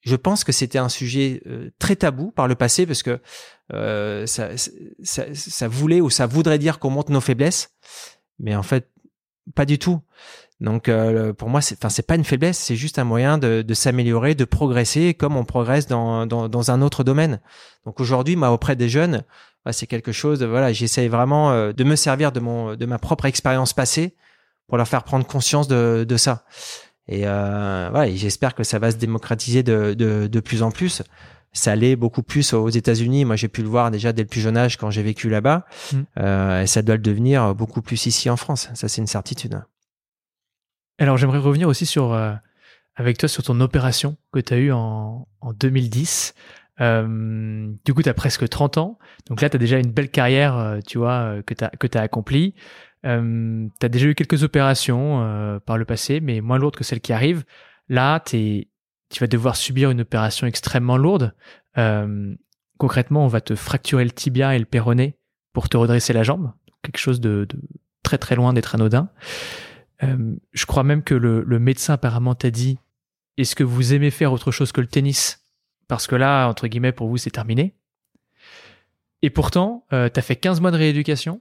je pense que c'était un sujet euh, très tabou par le passé parce que euh, ça, ça, ça, voulait ou ça voudrait dire qu'on montre nos faiblesses, mais en fait pas du tout. Donc euh, pour moi, c'est, enfin c'est pas une faiblesse, c'est juste un moyen de, de s'améliorer, de progresser comme on progresse dans, dans, dans un autre domaine. Donc aujourd'hui, moi auprès des jeunes, bah, c'est quelque chose. Voilà, j'essaye vraiment euh, de me servir de mon de ma propre expérience passée pour leur faire prendre conscience de, de ça. Et euh, voilà, j'espère que ça va se démocratiser de, de, de plus en plus. Ça allait beaucoup plus aux États-Unis. Moi, j'ai pu le voir déjà dès le plus jeune âge quand j'ai vécu là-bas. Mm. Euh, et ça doit le devenir beaucoup plus ici en France. Ça, c'est une certitude. Alors, j'aimerais revenir aussi euh, avec toi sur ton opération que tu as eue en, en 2010. Euh, du coup, tu as presque 30 ans. Donc là, tu as déjà une belle carrière, euh, tu vois, euh, que tu as, que accomplie. Euh, tu as déjà eu quelques opérations par le passé, mais moins lourdes que celles qui arrivent. Là, tu vas devoir subir une opération extrêmement lourde. Concrètement, on va te fracturer le tibia et le péroné pour te redresser la jambe. quelque chose de, de très très loin d'être anodin. Euh, je crois même que le, le médecin apparemment t'a dit est-ce que vous aimez faire autre chose que le tennis? Parce que là, entre guillemets, pour vous, c'est terminé. Et pourtant, euh, tu as fait 15 mois de rééducation,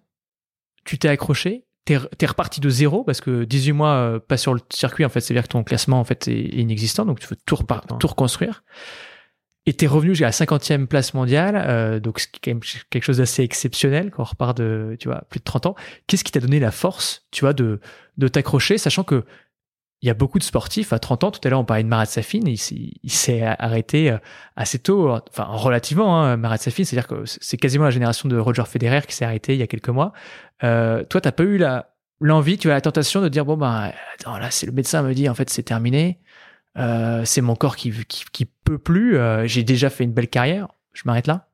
tu t'es accroché, t'es es reparti de zéro parce que 18 mois euh, pas sur le circuit, en fait, c'est-à-dire que ton classement en fait est, inexistant, donc tu veux tout, tout reconstruire. Et t'es revenu jusqu'à la 50e place mondiale, euh, donc c'est quand même quelque chose d'assez exceptionnel quand on repart de, tu vois, plus de 30 ans. Qu'est-ce qui t'a donné la force, tu vois, de, de t'accrocher, sachant que il y a beaucoup de sportifs à 30 ans. Tout à l'heure, on parlait de Marat Safin. Il, s'est arrêté euh, assez tôt, enfin relativement. Hein, Marat Safin, c'est-à-dire que c'est quasiment la génération de Roger Federer qui s'est arrêté il y a quelques mois. Euh, toi, t'as pas eu la l'envie, tu as la tentation de dire bon ben attends, là, c'est le médecin me dit en fait c'est terminé. Euh, c'est mon corps qui, qui, qui peut plus. Euh, j'ai déjà fait une belle carrière. Je m'arrête là.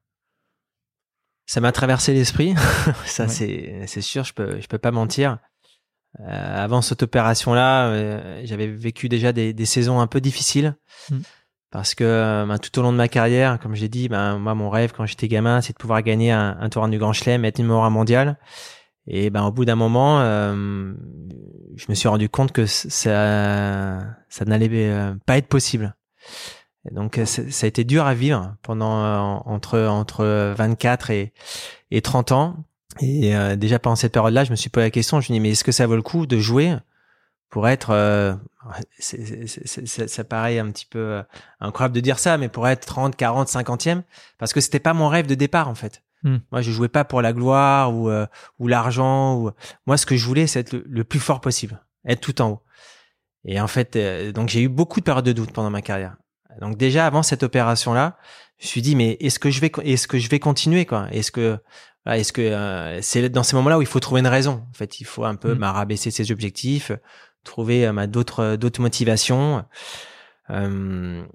Ça m'a traversé l'esprit. Ça, c'est c'est sûr. Je peux je peux pas mentir. Euh, avant cette opération-là, j'avais vécu déjà des, des, saisons un peu difficiles. Mm. Parce que ben, tout au long de ma carrière, comme j'ai dit, ben, moi mon rêve quand j'étais gamin, c'est de pouvoir gagner un, un tour du Grand Chelem, être numéro un mondial. Et ben au bout d'un moment, je me suis rendu compte que ça, ça n'allait pas être possible. Et donc ça a été dur à vivre pendant entre entre 24 et, et 30 ans. Et euh, déjà pendant cette période-là, je me suis posé la question, je me dis mais est-ce que ça vaut le coup de jouer pour être, euh, ça paraît un petit peu euh, incroyable de dire ça, mais pour être 30, 40, 50e, parce que c'était pas mon rêve de départ en fait. Hmm. Moi, je jouais pas pour la gloire ou ou l'argent. Ou moi, ce que je voulais, c'est être le, plus fort possible, être tout en haut. Et en fait, donc j'ai eu beaucoup de périodes de doute pendant ma carrière. Donc déjà avant cette opération-là, je me suis dit mais est-ce que je vais est-ce que je vais continuer quoi? Est-ce que est-ce que euh, c'est dans ces moments-là où il faut trouver une raison En fait, il faut un peu mmh. rabaisser ses objectifs, trouver euh, d'autres d'autres motivations. Euh,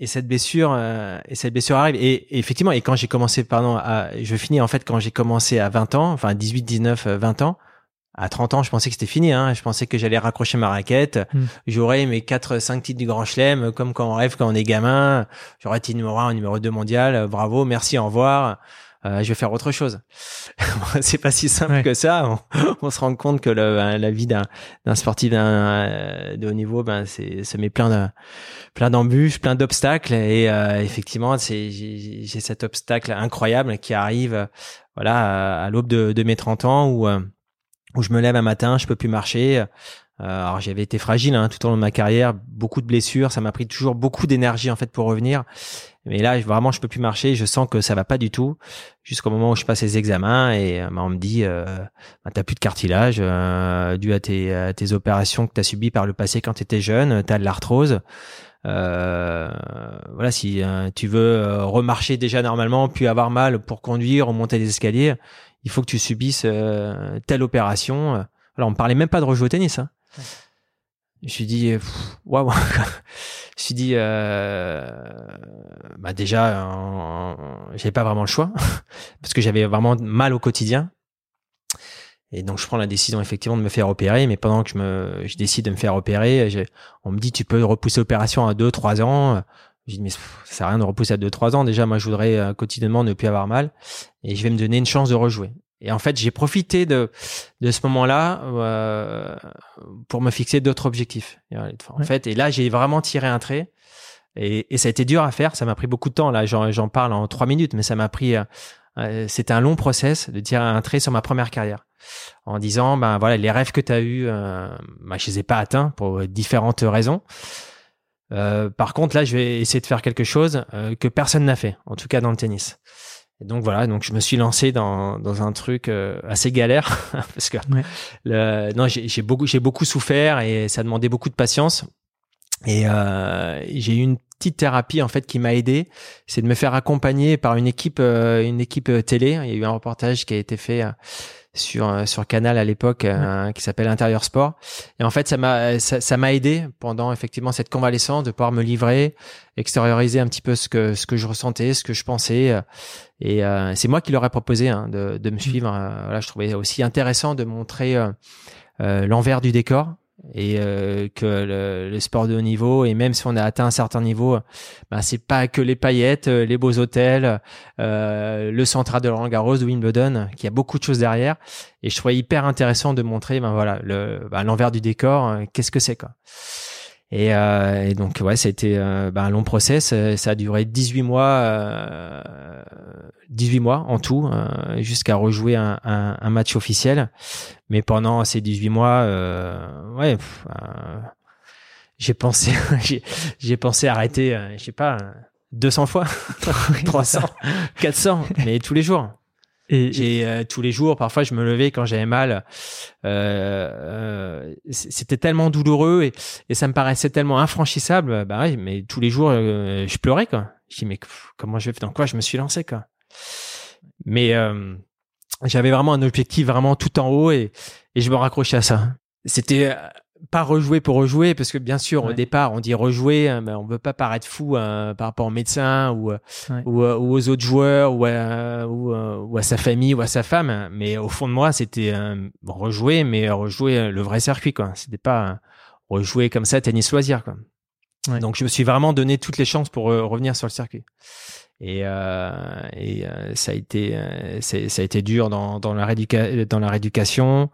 et cette blessure euh, et cette blessure arrive. Et, effectivement et quand j'ai commencé pardon à, je finis en fait quand j'ai commencé à 20 ans enfin 18 19 20 ans à 30 ans je pensais que c'était fini hein. je pensais que j'allais raccrocher ma raquette. Mmh. j'aurais mes 4 5 titres du grand chelem comme quand on rêve quand on est gamin. J'aurais été numéro 1 numéro 2 mondial. Bravo merci au revoir euh, je vais faire autre chose. c'est pas si simple que ça. On, se rend compte que le, ben, la vie d'un, d'un sportif d'un, de haut niveau, ben c'est, ça met plein de, plein d'embûches, plein d'obstacles. Et euh, effectivement, c'est, j'ai, j'ai cet obstacle incroyable qui arrive, voilà, à, l'aube de, de, mes 30 ans où euh, où je me lève un matin, je peux plus marcher. alors j'avais été fragile hein, tout au long de ma carrière, beaucoup de blessures, ça m'a pris toujours beaucoup d'énergie en fait pour revenir. Mais là, vraiment, je peux plus marcher. Je sens que ça va pas du tout. Jusqu'au moment où je passe les examens et euh, bah, on me dit, euh, bah, t'as plus de cartilage euh, dû à tes, tes opérations que t'as subies par le passé quand t'étais jeune. T'as de l'arthrose. Euh, voilà, si euh, tu veux remarcher déjà normalement, puis avoir mal pour conduire ou monter des escaliers, il faut que tu subisses telle opération. Alors, on parlait même pas de rejouer au tennis. Hein. Je me suis dit, waouh. je suis dit, euh, bah déjà, j'avais pas vraiment le choix parce que j'avais vraiment mal au quotidien. Et donc, je prends la décision effectivement de me faire opérer. Mais pendant que je me, je décide de me faire opérer, on me dit, tu peux repousser l'opération à 2, 3 ans. Je dis, mais ça sert à rien de repousser à 2, 3 ans. Déjà, moi, je voudrais euh, quotidiennement ne plus avoir mal. Et je vais me donner une chance de rejouer. Et en fait, j'ai profité de, de ce moment-là euh, pour me fixer d'autres objectifs. En fait, et là, j'ai vraiment tiré un trait. Et, et, ça a été dur à faire. Ça m'a pris beaucoup de temps. Là, j'en parle en trois minutes, mais ça m'a pris. Euh, euh, c'était un long process de tirer un trait sur ma première carrière, en disant, ben voilà, les rêves que tu as eus, euh, ben, je les ai pas atteints pour différentes raisons. Euh, par contre, là, je vais essayer de faire quelque chose euh, que personne n'a fait, en tout cas dans le tennis. Et donc voilà, donc je me suis lancé dans, dans un truc euh, assez galère parce que le, non j'ai beaucoup j'ai beaucoup souffert et ça demandait beaucoup de patience. Et euh, j'ai eu une petite thérapie en fait qui m'a aidé, c'est de me faire accompagner par une équipe euh, une équipe télé. Il y a eu un reportage qui a été fait sur euh, sur Canal à l'époque euh, qui s'appelle Intérieur Sport. Et en fait ça m'a ça m'a aidé pendant effectivement cette convalescence de pouvoir me livrer extérioriser un petit peu ce que ce que je ressentais ce que je pensais. Euh, et c'est moi qui leur ai proposé hein, de de me mmh. suivre voilà je trouvais aussi intéressant de montrer l'envers du décor et euh, que le, sport de haut niveau et même si on a atteint un certain niveau, bah, c'est pas que les paillettes, euh, les beaux hôtels, euh, le central de Roland Garros, de Wimbledon, qui a beaucoup de choses derrière. Et je trouvais hyper intéressant de montrer, ben voilà, le bah, l'envers du décor, qu'est-ce que c'est quoi. Et, euh, et, donc ouais, c'était euh, bah, un long process. Ça a duré 18 mois, euh, 18 mois en tout, euh, jusqu'à rejouer un, un, un, match officiel. Mais pendant ces 18 mois, euh, ouais, euh, j'ai pensé, j'ai pensé arrêter, je sais pas, 200 fois, 300, 400, mais tous les jours. Et, euh, tous les jours, parfois je me levais quand j'avais mal. Euh, euh, c'était tellement douloureux et, et, ça me paraissait tellement infranchissable. Bah oui, mais tous les jours euh, je pleurais quoi. Je dis mais comment je vais dans quoi je me suis lancé quoi? Mais euh, j'avais vraiment un objectif vraiment tout en haut et, et je me raccrochais à ça. C'était pas rejouer pour rejouer parce que bien sûr au départ on dit rejouer hein, mais on veut pas paraître fou hein, par rapport au médecin ou, euh, ou, euh, ou, aux autres joueurs ou à, ou, euh, ou, à sa famille ou à sa femme. Mais au fond de moi c'était rejouer mais rejouer le vrai circuit quoi. C'était pas rejouer comme ça tennis loisir quoi. Donc je me suis vraiment donné toutes les chances pour revenir sur le circuit. Et, euh, et ça a été ça a été dur dans, dans la dans la rééducation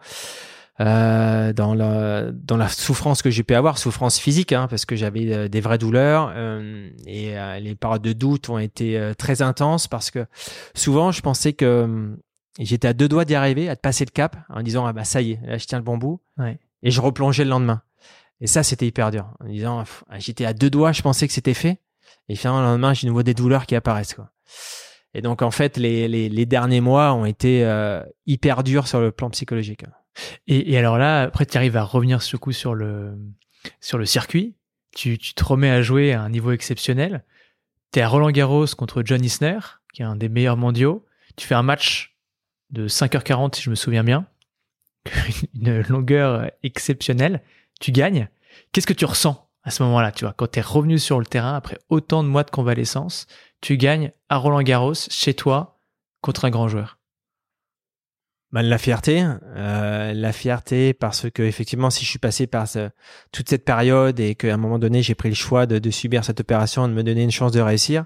euh, dans la dans la souffrance que j'ai pu avoir, souffrance physique, hein, parce que j'avais euh, des vraies douleurs euh, et euh, les périodes de doute ont été euh, très intenses parce que souvent je pensais que j'étais à deux doigts d'y arriver, à de passer le cap, en disant ah bah ça y est, là je tiens le bon bout, ouais. et je replongeais le lendemain. Et ça c'était hyper dur, en disant j'étais à deux doigts, je pensais que c'était fait, et finalement le lendemain j'ai nouveau des douleurs qui apparaissent quoi. Et donc en fait les les, les derniers mois ont été hyper durs sur le plan psychologique. Et, alors là, après, tu arrives à revenir ce coup sur le, sur le circuit. Tu, tu te remets à jouer à un niveau exceptionnel. Tu es à Roland Garros contre John Isner, qui est un des meilleurs mondiaux. Tu fais un match de 5h40, si je me souviens bien. Une longueur exceptionnelle. Tu gagnes. Qu'est-ce que tu ressens à ce moment-là, tu vois, quand tu es revenu sur le terrain après autant de mois de convalescence, tu gagnes à Roland Garros, chez toi, contre un grand joueur bah, la fierté, euh, la fierté parce que effectivement, si je suis passé par toute cette période et qu'à un moment donné j'ai pris le choix de, subir cette opération, de me donner une chance de réussir,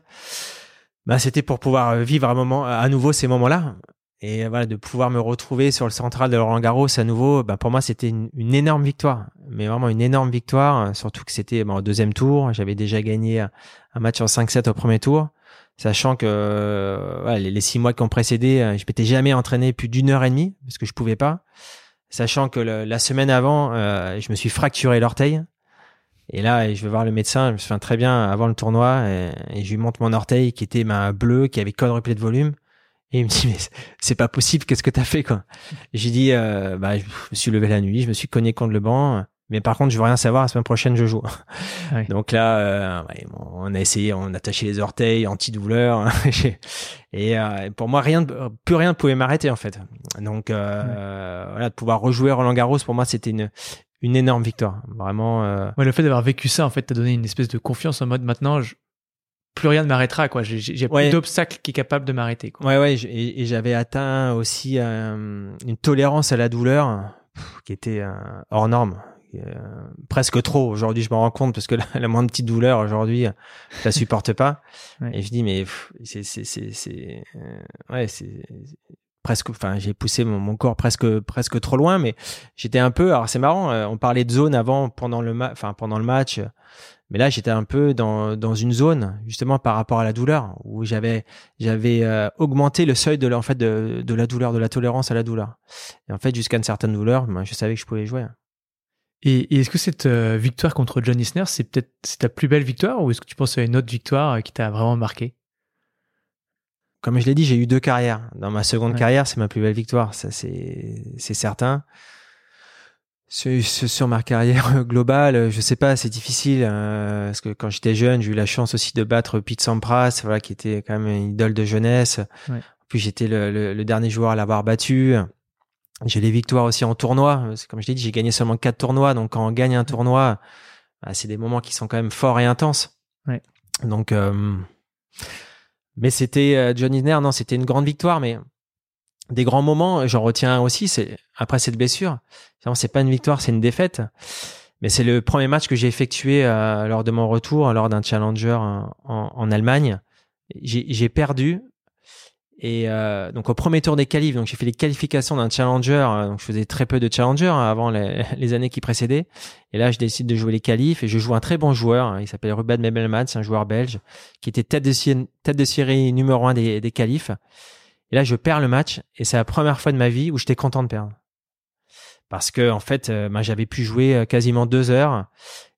bah c'était pour pouvoir vivre un moment, à nouveau ces moments-là. Et voilà de pouvoir me retrouver sur le central de Roland Garros à nouveau. Bah pour moi c'était une, une, énorme victoire, mais vraiment une énorme victoire, surtout que c'était bah, au deuxième tour, j'avais déjà gagné un match en 5-7 au premier tour sachant que euh, les, six mois qui ont précédé, euh, je m'étais jamais entraîné plus d'une heure et demie parce que je pouvais pas. Sachant que la semaine avant, euh, je me suis fracturé l'orteil. Et là, je vais voir le médecin, je me souviens très bien avant le tournoi, et, je lui montre mon orteil qui était ben, bleu, qui avait quadruplé de volume. Et il me dit mais c'est pas possible, qu'est-ce que t'as fait quoi? J'ai dit bah je me suis levé la nuit, je me suis cogné contre le banc, mais par contre, je veux rien savoir. La semaine prochaine, je joue. Donc là, euh, ouais, on a essayé, on a attaché les orteils, antidouleur. et euh, pour moi, rien, plus rien ne pouvait m'arrêter en fait. Donc euh, voilà, de pouvoir rejouer Roland Garros, pour moi, c'était une une énorme victoire. Vraiment. Euh, ouais, le fait d'avoir vécu ça, en fait, t'a donné une espèce de confiance en mode maintenant, je, plus rien ne m'arrêtera quoi. J'ai plus d'obstacle qui est capable de m'arrêter. Ouais ouais. Et, et j'avais atteint aussi une tolérance à la douleur qui était hors norme. Euh, presque trop. Aujourd'hui, je me rends compte parce que la, la moindre petite douleur aujourd'hui, je la supporte pas. Et je dis mais c'est c'est c'est euh, ouais c'est presque enfin j'ai poussé mon, mon, corps presque presque trop loin mais j'étais un peu alors c'est marrant euh, on parlait de zone avant pendant le enfin pendant le match mais là j'étais un peu dans dans une zone justement par rapport à la douleur où j'avais j'avais augmenté le seuil de la, en fait de, de la douleur de la tolérance à la douleur et en fait jusqu'à une certaine douleur ben, je savais que je pouvais jouer et, est-ce que cette euh, victoire contre John Isner, c'est peut-être ta plus belle victoire ou est-ce que tu penses à une autre victoire euh, qui t'a vraiment marqué? Comme je l'ai dit, j'ai eu deux carrières. Dans ma seconde carrière, c'est ma plus belle victoire, ça c'est certain. Sur, sur, ma carrière globale, je sais pas, c'est difficile euh, parce que quand j'étais jeune, j'ai eu la chance aussi de battre Pete Sampras, voilà, qui était quand même une idole de jeunesse. Ouais. Puis j'étais le, le, le, dernier joueur à l'avoir battu. J'ai les victoires aussi en tournoi. Comme je l'ai dit, j'ai gagné seulement quatre tournois. Donc quand on gagne un tournoi, bah, c'est des moments qui sont quand même forts et intenses. Ouais. Donc, euh... mais c'était euh, John Isner. Non, c'était une grande victoire. Mais des grands moments, j'en retiens aussi. C'est après cette blessure, c'est pas une victoire, c'est une défaite. Mais c'est le premier match que j'ai effectué euh, lors de mon retour, lors d'un challenger en, en Allemagne. J'ai perdu et euh, donc au premier tour des qualifs, donc j'ai fait les qualifications d'un challenger. Euh, donc je faisais très peu de challenger hein, avant les, années qui précédaient. Et là, je décide de jouer les qualifs et je joue un très bon joueur. Hein, il s'appelle Ruben Mebelman, c'est un joueur belge qui était tête de série, tête de série numéro un des, des qualifs. Et là, je perds le match et c'est la première fois de ma vie où j'étais content de perdre parce que en fait, euh, ben, j'avais pu jouer quasiment deux heures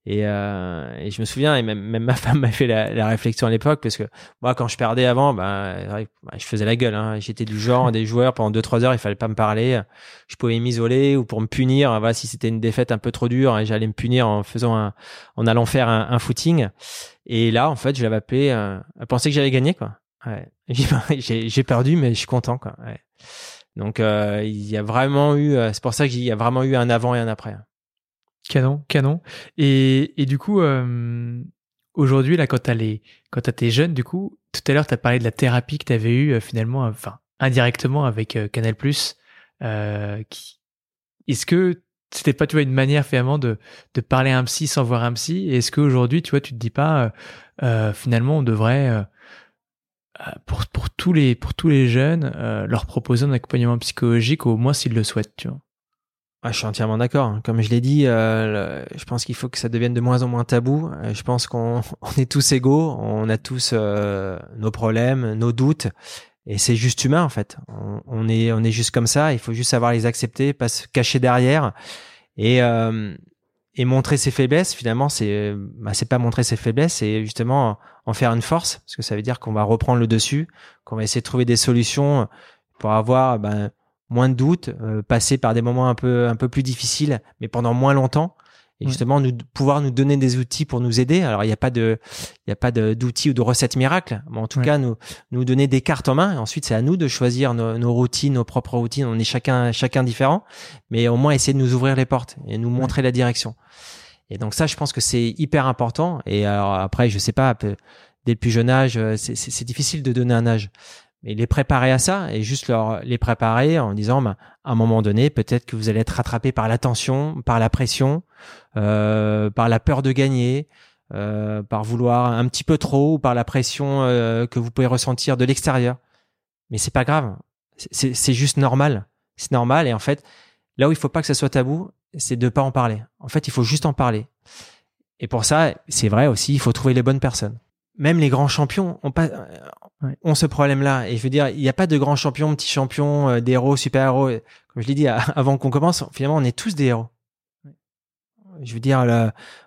et, euh, et, je me souviens, et même, même ma femme m'a fait la, la, réflexion à l'époque, parce que moi, quand je perdais avant, ben, je faisais la gueule. Hein. J'étais du genre des joueurs pendant deux trois heures, il fallait pas me parler. Je pouvais m'isoler ou pour me punir. Voilà, si c'était une défaite un peu trop dure, et j'allais me punir en faisant un, en allant faire un, un footing. Et là, en fait, je l'avais appelé. Euh, elle pensait que j'allais gagner, quoi. Ouais. J'ai perdu, mais je suis content, quoi. Ouais. Donc, euh, il y a vraiment eu. Euh, c'est pour ça qu'il y a vraiment eu un avant et un après. Canon, canon. Et, et du coup, aujourd'hui, là, quand tes jeunes, du coup, tout à l'heure, t'as parlé de la thérapie que t'avais eue euh, finalement, enfin, indirectement avec Canal+. Qui... Est-ce que c'était pas, tu vois, une manière finalement de, de parler à un psy sans voir un psy? Est-ce qu'aujourd'hui, tu vois, tu te dis pas, finalement, on devrait pour, pour tous les pour tous les jeunes leur proposer un accompagnement psychologique au moins s'ils le souhaitent tu vois ah, je suis entièrement d'accord. Comme je l'ai dit, euh, je pense qu'il faut que ça devienne de moins en moins tabou. Euh, je pense qu'on on est tous égaux, on a tous euh, nos problèmes, nos doutes, et c'est juste humain en fait. On, est on est juste comme ça. Il faut juste savoir les accepter, pas se cacher derrière, et euh, et montrer ses faiblesses. Finalement, c'est bah, c'est pas montrer ses faiblesses, c'est justement en faire une force, parce que ça veut dire qu'on va reprendre le dessus, qu'on va essayer de trouver des solutions pour avoir ben, moins de doutes, euh, passer par des moments un peu un peu plus difficiles, mais pendant moins longtemps. Et justement, nous, pouvoir nous donner des outils pour nous aider. Alors, il n'y a pas de, il y a pas d'outils ou de recettes miracles, mais en tout cas, nous, nous donner des cartes en main. Et ensuite, c'est à nous de choisir nos, nos, routines, nos propres routines. On est chacun, chacun différent, mais au moins essayer de nous ouvrir les portes et nous montrer la direction. Et donc ça, je pense que c'est hyper important. Et alors après, je sais pas, dès le plus jeune âge, euh, c'est difficile de donner un âge mais les préparer à ça et juste leur les préparer en disant bah, à un moment donné peut-être que vous allez être rattrapé par la tension, par la pression, euh, par la peur de gagner, euh, par vouloir un petit peu trop ou par la pression euh, que vous pouvez ressentir de l'extérieur. Mais c'est pas grave, c'est juste normal, c'est normal et en fait là où il faut pas que ça soit tabou, c'est de pas en parler. En fait, il faut juste en parler. Et pour ça, c'est vrai aussi, il faut trouver les bonnes personnes même les grands champions ont pas ont ce problème-là. Et je veux dire, il n'y a pas de grands champions, petits champions, euh, des héros, super-héros. Comme je l'ai dit avant qu'on commence, finalement, on est tous des héros. Je veux dire,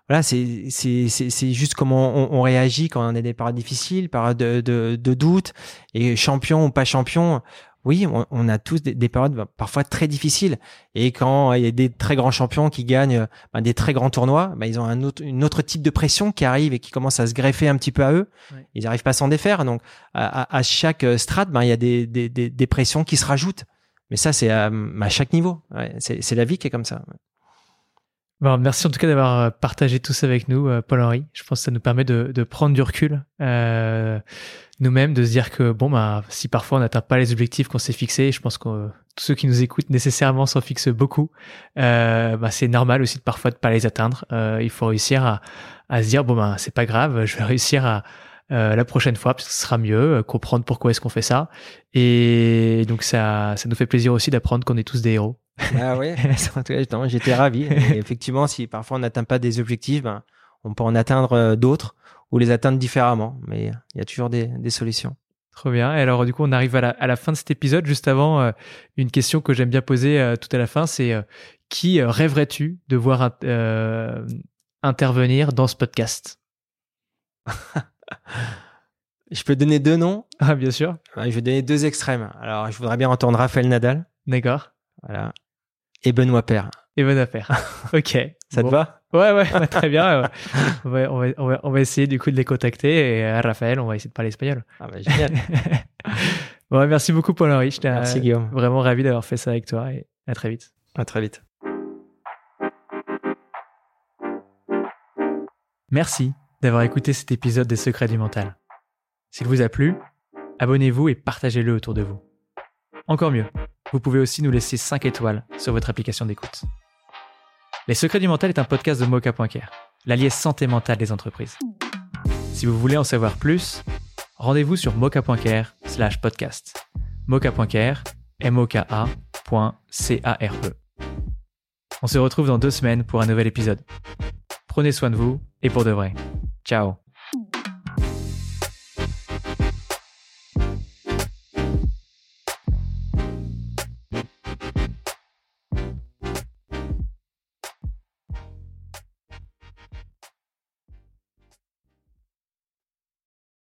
voilà, c'est c'est c'est juste comment on, on, réagit quand on a des périodes difficiles, périodes de, de, de doute, et champion ou pas champion oui, on, a tous des, périodes bah, parfois très difficiles. Et quand il y a des très grands champions qui gagnent bah, des très grands tournois, bah, ils ont un autre, une autre type de pression qui arrive et qui commence à se greffer un petit peu à eux. Ils n'arrivent pas à s'en défaire. Donc, à, à chaque strate, il y a des, des, des, pressions qui se rajoutent. Mais ça, c'est à, à, chaque niveau. c'est la vie qui est comme ça. Bon, merci en tout cas d'avoir euh, partagé tout ça avec nous, euh, Paul-Henri. Je pense que ça nous permet de, de prendre du recul euh, nous-mêmes, de se dire que bon, bah, si parfois on n'atteint pas les objectifs qu'on s'est fixés, je pense que tous ceux qui nous écoutent nécessairement s'en fixent beaucoup. Euh, bah, c'est normal aussi de parfois de pas les atteindre. Euh, il faut réussir à, à se dire bon, bah, c'est pas grave, je vais réussir à euh, la prochaine fois, parce que ce sera mieux, comprendre pourquoi est-ce qu'on fait ça. Et donc ça, ça nous fait plaisir aussi d'apprendre qu'on est tous des héros. Ah oui, j'étais ravi. effectivement, si parfois on n'atteint pas des objectifs, ben, on peut en atteindre euh, d'autres ou les atteindre différemment. Mais il y a toujours des, des solutions. Trop bien. Et alors, du coup, on arrive à la, à la fin de cet épisode. Juste avant, euh, une question que j'aime bien poser euh, tout à la fin, c'est qui rêverais-tu de voir intervenir dans ce podcast? Je peux donner deux noms? Ah, bien sûr. je vais donner deux extrêmes. Alors, je voudrais bien entendre Raphaël Nadal. D'accord. Voilà et Benoît Père. Et Benoît Père. Ok. Ça te va? Ouais, ouais, très bien. on, va, on, va, on, va, essayer du coup de les contacter et à Raphaël, on va essayer de parler espagnol. Ah bah génial. bon, merci beaucoup Paul-Henri. Merci Guillaume. Vraiment ravi d'avoir fait ça avec toi et à très vite. À très vite. Merci d'avoir écouté cet épisode des Secrets du Mental. S'il vous a plu, abonnez-vous et partagez-le autour de vous. Encore mieux, Vous pouvez aussi nous laisser 5 étoiles sur votre application d'écoute. Les Secrets du Mental est un podcast de Mocha.care, l'allié santé mentale des entreprises. Si vous voulez en savoir plus, rendez-vous sur mocha.care slash podcast. mocha.care, m o k a.c-a-r-e. On se retrouve dans deux semaines pour un nouvel épisode. Prenez soin de vous et pour de vrai. Ciao